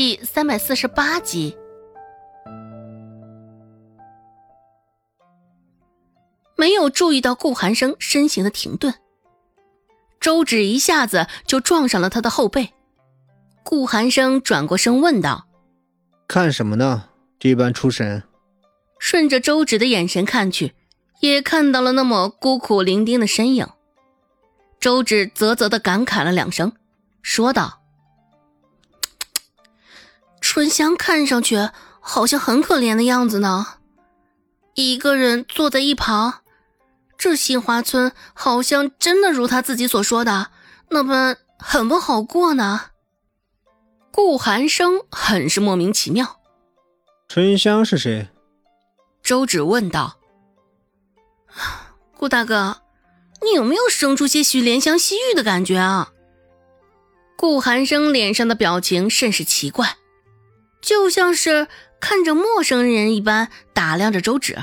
第三百四十八集。没有注意到顾寒生身形的停顿，周芷一下子就撞上了他的后背。顾寒生转过身问道：“看什么呢？这般出神。”顺着周芷的眼神看去，也看到了那么孤苦伶仃的身影。周芷啧啧的感慨了两声，说道：“春香看上去好像很可怜的样子呢，一个人坐在一旁。这杏花村好像真的如他自己所说的那般很不好过呢。”顾寒生很是莫名其妙。春香是谁？周芷问道：“顾大哥，你有没有生出些许怜香惜玉的感觉啊？”顾寒生脸上的表情甚是奇怪，就像是看着陌生人一般打量着周芷。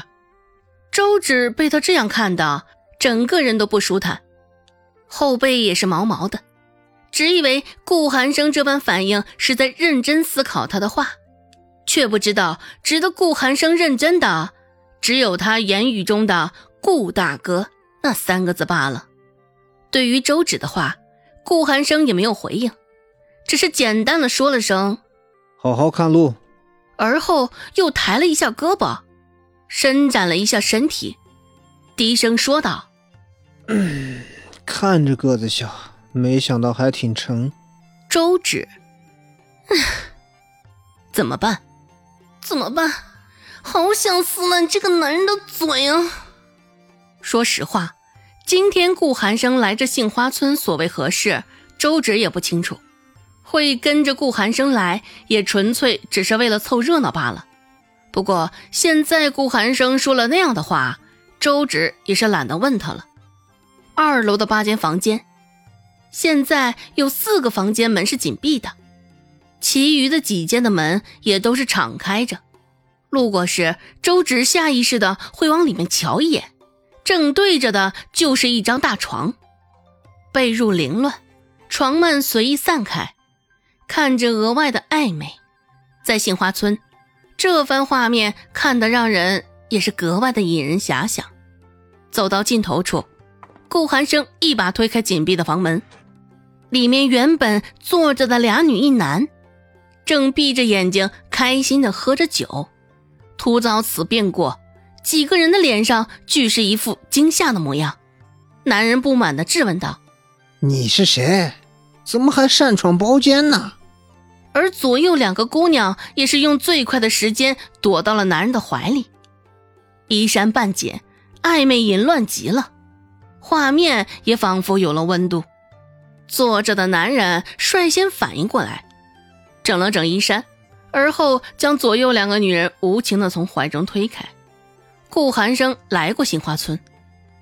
周芷被他这样看的，整个人都不舒坦，后背也是毛毛的，只以为顾寒生这般反应是在认真思考他的话。却不知道，值得顾寒生认真的，只有他言语中的“顾大哥”那三个字罢了。对于周芷的话，顾寒生也没有回应，只是简单的说了声“好好看路”，而后又抬了一下胳膊，伸展了一下身体，低声说道：“ 看着个子小，没想到还挺沉。”周芷，怎么办？怎么办？好想撕烂这个男人的嘴啊！说实话，今天顾寒生来这杏花村所为何事，周芷也不清楚。会跟着顾寒生来，也纯粹只是为了凑热闹罢了。不过现在顾寒生说了那样的话，周芷也是懒得问他了。二楼的八间房间，现在有四个房间门是紧闭的。其余的几间的门也都是敞开着，路过时，周芷下意识的会往里面瞧一眼，正对着的就是一张大床，被褥凌乱，床幔随意散开，看着额外的暧昧。在杏花村，这番画面看得让人也是格外的引人遐想。走到尽头处，顾寒生一把推开紧闭的房门，里面原本坐着的俩女一男。正闭着眼睛，开心的喝着酒，突遭此变故，几个人的脸上俱是一副惊吓的模样。男人不满的质问道：“你是谁？怎么还擅闯包间呢？”而左右两个姑娘也是用最快的时间躲到了男人的怀里，衣衫半解，暧昧淫乱极了，画面也仿佛有了温度。坐着的男人率先反应过来。整了整衣衫，而后将左右两个女人无情的从怀中推开。顾寒生来过杏花村，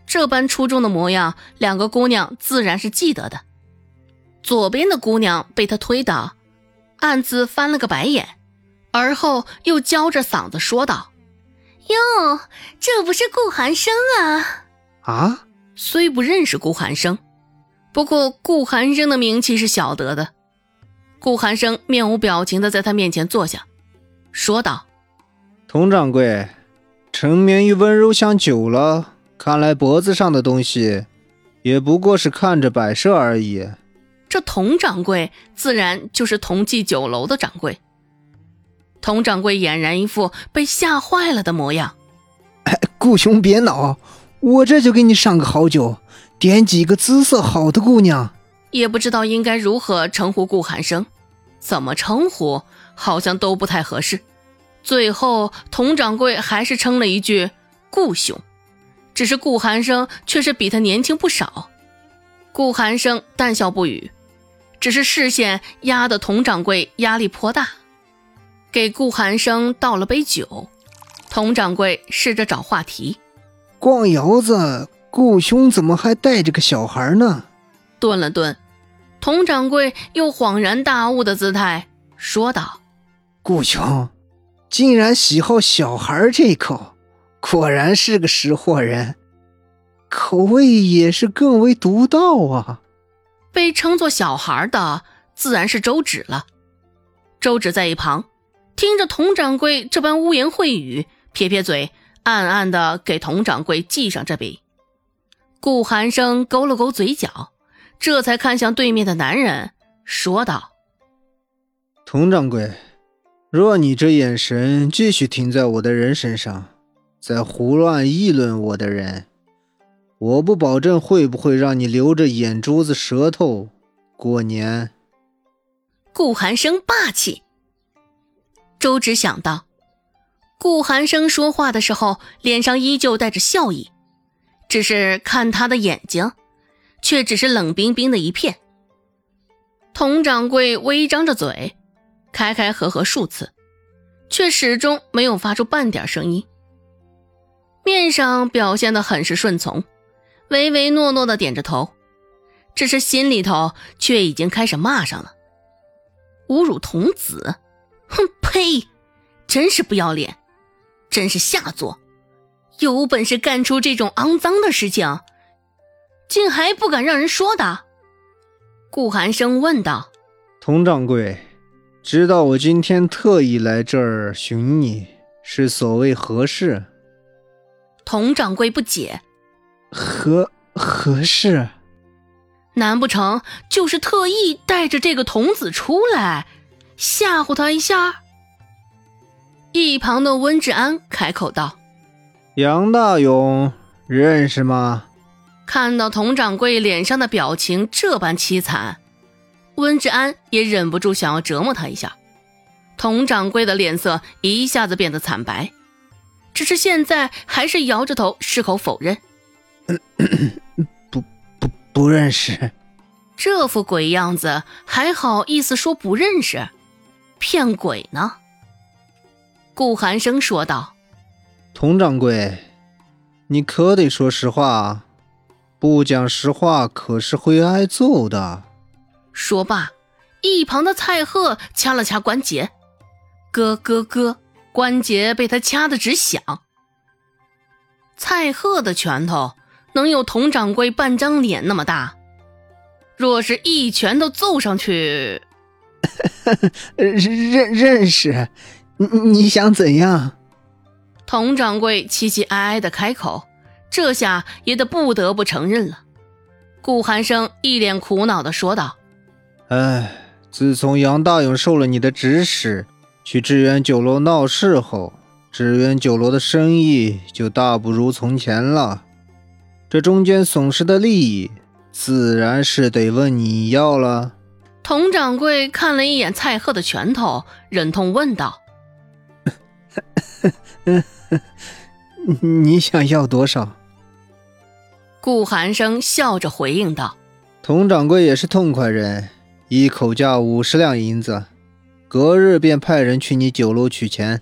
这般出众的模样，两个姑娘自然是记得的。左边的姑娘被他推倒，暗自翻了个白眼，而后又娇着嗓子说道：“哟，这不是顾寒生啊！”啊，虽不认识顾寒生，不过顾寒生的名气是晓得的。顾寒生面无表情的在他面前坐下，说道：“佟掌柜，沉眠于温柔乡久了，看来脖子上的东西也不过是看着摆设而已。”这佟掌柜自然就是同济酒楼的掌柜。佟掌柜俨然一副被吓坏了的模样。哎，顾兄别恼，我这就给你上个好酒，点几个姿色好的姑娘。也不知道应该如何称呼顾寒生。怎么称呼好像都不太合适，最后佟掌柜还是称了一句“顾兄”，只是顾寒生却是比他年轻不少。顾寒生淡笑不语，只是视线压得佟掌柜压力颇大，给顾寒生倒了杯酒。佟掌柜试着找话题：“逛窑子，顾兄怎么还带着个小孩呢？”顿了顿。佟掌柜又恍然大悟的姿态说道：“顾兄，竟然喜好小孩这口，果然是个识货人，口味也是更为独到啊。”被称作小孩的自然是周芷了。周芷在一旁听着佟掌柜这般污言秽语，撇撇嘴，暗暗的给佟掌柜记上这笔。顾寒生勾了勾嘴角，这才看向对面的男人，说道：“佟掌柜，若你这眼神继续停在我的人身上，在胡乱议论我的人，我不保证会不会让你留着眼珠子、舌头过年。”顾寒生霸气。周芷想到，顾寒生说话的时候脸上依旧带着笑意，只是看他的眼睛，却只是冷冰冰的一片。佟掌柜微张着嘴，开开合合数次，却始终没有发出半点声音，面上表现的很是顺从，唯唯诺诺的点着头，只是心里头却已经开始骂上了。侮辱童子，哼呸！真是不要脸，真是下作！有本事干出这种肮脏的事情，竟还不敢让人说的？顾寒生问道：“佟掌柜，知道我今天特意来这儿寻你，是所谓何事？”佟掌柜不解：“何何事？”难不成就是特意带着这个童子出来吓唬他一下？一旁的温志安开口道：“杨大勇认识吗？”看到佟掌柜脸上的表情这般凄惨，温志安也忍不住想要折磨他一下。佟掌柜的脸色一下子变得惨白，只是现在还是摇着头矢口否认。不不不认识，这副鬼样子还好意思说不认识，骗鬼呢？顾寒生说道：“佟掌柜，你可得说实话，不讲实话可是会挨揍的。”说罢，一旁的蔡贺掐了掐关节，咯咯咯，关节被他掐得直响。蔡贺的拳头。能有佟掌柜半张脸那么大？若是一拳头揍上去，认认识？你你想怎样？佟掌柜凄凄哀哀的开口，这下也得不得不承认了。顾寒生一脸苦恼的说道：“哎，自从杨大勇受了你的指使，去致远酒楼闹事后，致远酒楼的生意就大不如从前了。”这中间损失的利益，自然是得问你要了。佟掌柜看了一眼蔡贺的拳头，忍痛问道：“ 你想要多少？”顾寒生笑着回应道：“佟掌柜也是痛快人，一口价五十两银子，隔日便派人去你酒楼取钱。”